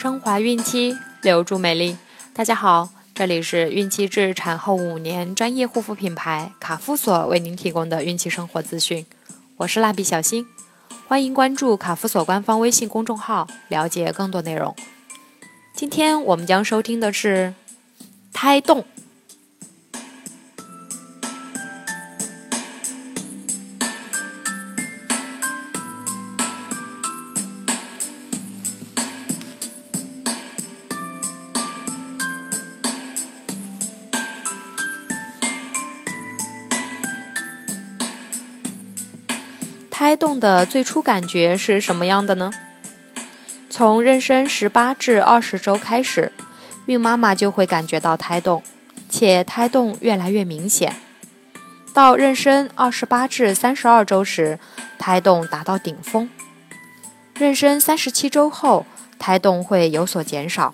升华孕期，留住美丽。大家好，这里是孕期至产后五年专业护肤品牌卡夫索为您提供的孕期生活资讯。我是蜡笔小新，欢迎关注卡夫索官方微信公众号，了解更多内容。今天我们将收听的是胎动。胎动的最初感觉是什么样的呢？从妊娠十八至二十周开始，孕妈妈就会感觉到胎动，且胎动越来越明显。到妊娠二十八至三十二周时，胎动达到顶峰。妊娠三十七周后，胎动会有所减少，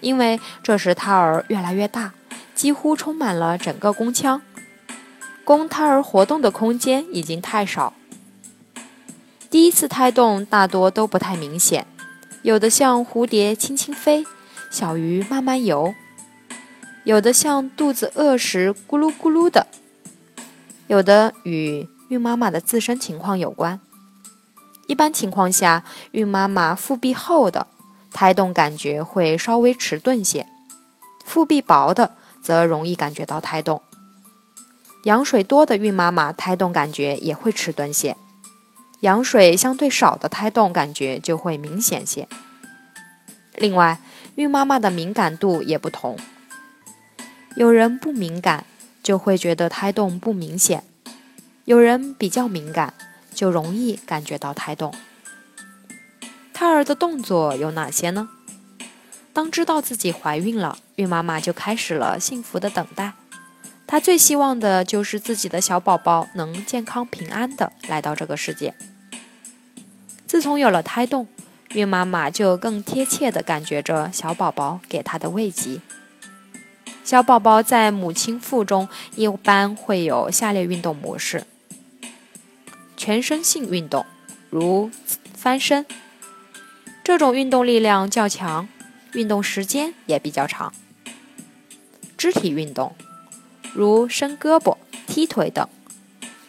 因为这时胎儿越来越大，几乎充满了整个宫腔，供胎儿活动的空间已经太少。第一次胎动大多都不太明显，有的像蝴蝶轻轻飞，小鱼慢慢游；有的像肚子饿时咕噜咕噜的；有的与孕妈妈的自身情况有关。一般情况下，孕妈妈腹壁厚的胎动感觉会稍微迟钝些，腹壁薄的则容易感觉到胎动。羊水多的孕妈妈胎动感觉也会迟钝些。羊水相对少的胎动感觉就会明显些。另外，孕妈妈的敏感度也不同，有人不敏感就会觉得胎动不明显，有人比较敏感就容易感觉到胎动。胎儿的动作有哪些呢？当知道自己怀孕了，孕妈妈就开始了幸福的等待。她最希望的就是自己的小宝宝能健康平安的来到这个世界。自从有了胎动，孕妈妈就更贴切地感觉着小宝宝给她的慰藉。小宝宝在母亲腹中一般会有下列运动模式：全身性运动，如翻身，这种运动力量较强，运动时间也比较长；肢体运动，如伸胳膊、踢腿等，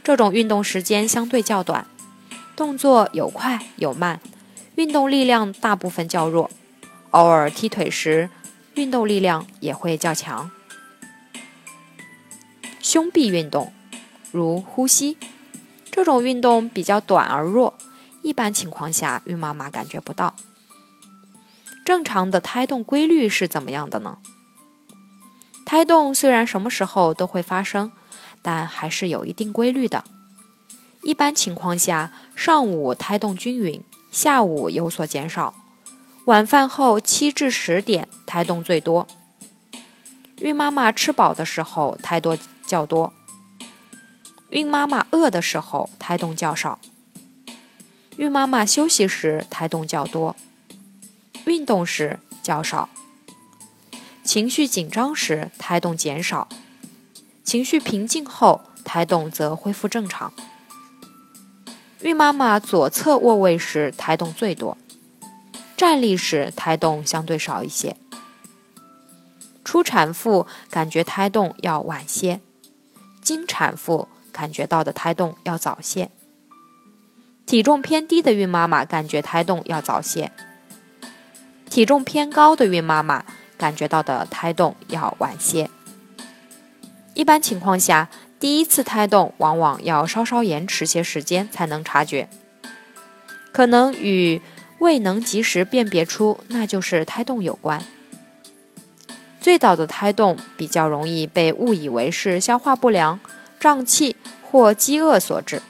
这种运动时间相对较短。动作有快有慢，运动力量大部分较弱，偶尔踢腿时，运动力量也会较强。胸壁运动，如呼吸，这种运动比较短而弱，一般情况下孕妈妈感觉不到。正常的胎动规律是怎么样的呢？胎动虽然什么时候都会发生，但还是有一定规律的。一般情况下，上午胎动均匀，下午有所减少，晚饭后七至十点胎动最多。孕妈妈吃饱的时候胎多较多，孕妈妈饿的时候胎动较少，孕妈妈休息时胎动较多，运动时较少，情绪紧张时胎动减少，情绪平静后胎动则恢复正常。孕妈妈左侧卧位时胎动最多，站立时胎动相对少一些。初产妇感觉胎动要晚些，经产妇感觉到的胎动要早些。体重偏低的孕妈妈感觉胎动要早些，体重偏高的孕妈妈感觉到的胎动要晚些。一般情况下。第一次胎动往往要稍稍延迟些时间才能察觉，可能与未能及时辨别出那就是胎动有关。最早的胎动比较容易被误以为是消化不良、胀气或饥饿所致，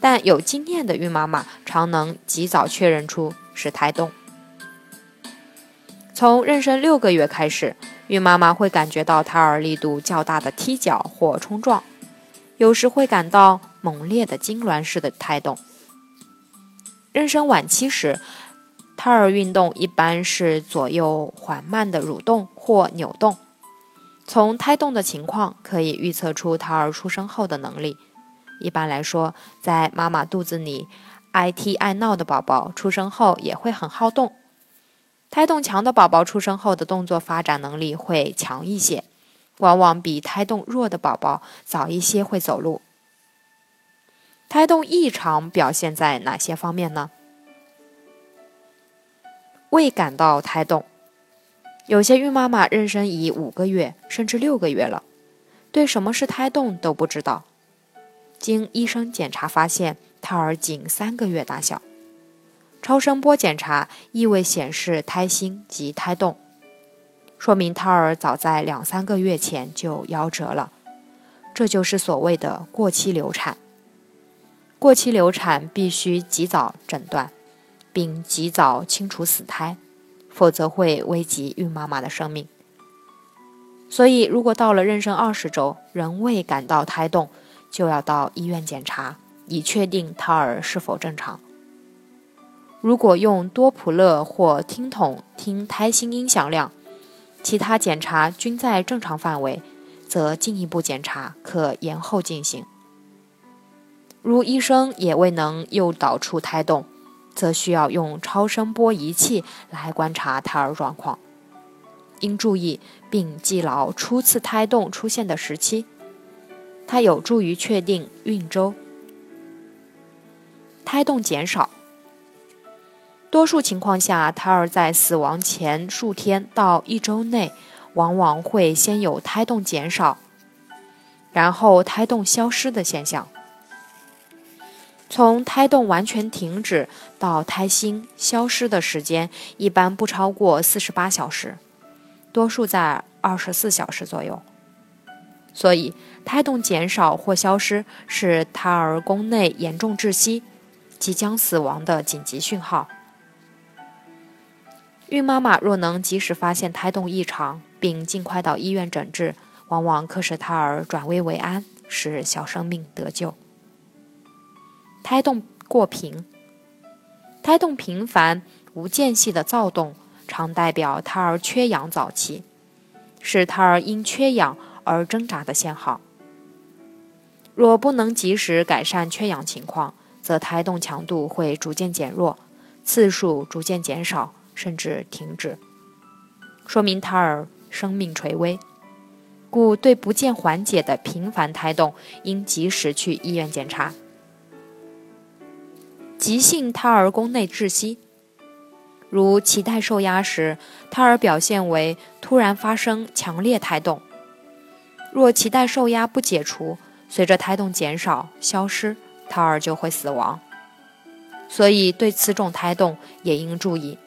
但有经验的孕妈妈常能及早确认出是胎动。从妊娠六个月开始。孕妈妈会感觉到胎儿力度较大的踢脚或冲撞，有时会感到猛烈的痉挛式的胎动。妊娠晚期时，胎儿运动一般是左右缓慢的蠕动或扭动。从胎动的情况可以预测出胎儿出生后的能力。一般来说，在妈妈肚子里爱踢爱闹的宝宝出生后也会很好动。胎动强的宝宝出生后的动作发展能力会强一些，往往比胎动弱的宝宝早一些会走路。胎动异常表现在哪些方面呢？未感到胎动，有些孕妈妈妊娠已五个月甚至六个月了，对什么是胎动都不知道。经医生检查发现，胎儿仅三个月大小。超声波检查亦未显示胎心及胎动，说明胎儿早在两三个月前就夭折了。这就是所谓的过期流产。过期流产必须及早诊断，并及早清除死胎，否则会危及孕妈妈的生命。所以，如果到了妊娠二十周仍未感到胎动，就要到医院检查，以确定胎儿是否正常。如果用多普勒或听筒听胎心音响量，其他检查均在正常范围，则进一步检查可延后进行。如医生也未能诱导出胎动，则需要用超声波仪器来观察胎儿状况。应注意并记牢初次胎动出现的时期，它有助于确定孕周。胎动减少。多数情况下，胎儿在死亡前数天到一周内，往往会先有胎动减少，然后胎动消失的现象。从胎动完全停止到胎心消失的时间，一般不超过四十八小时，多数在二十四小时左右。所以，胎动减少或消失是胎儿宫内严重窒息、即将死亡的紧急讯号。孕妈妈若能及时发现胎动异常，并尽快到医院诊治，往往可使胎儿转危为安，使小生命得救。胎动过频，胎动频繁、无间隙的躁动，常代表胎儿缺氧早期，是胎儿因缺氧而挣扎的信号。若不能及时改善缺氧情况，则胎动强度会逐渐减弱，次数逐渐减少。甚至停止，说明胎儿生命垂危，故对不见缓解的频繁胎动，应及时去医院检查。急性胎儿宫内窒息，如脐带受压时，胎儿表现为突然发生强烈胎动。若脐带受压不解除，随着胎动减少消失，胎儿就会死亡。所以对此种胎动也应注意。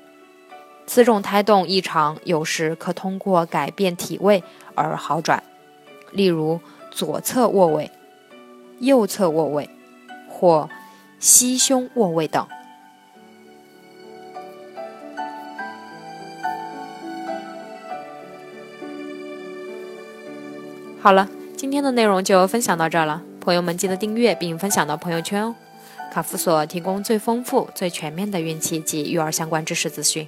此种胎动异常有时可通过改变体位而好转，例如左侧卧位、右侧卧位或膝胸卧位等。好了，今天的内容就分享到这儿了，朋友们记得订阅并分享到朋友圈哦。卡夫所提供最丰富、最全面的孕期及育儿相关知识资讯。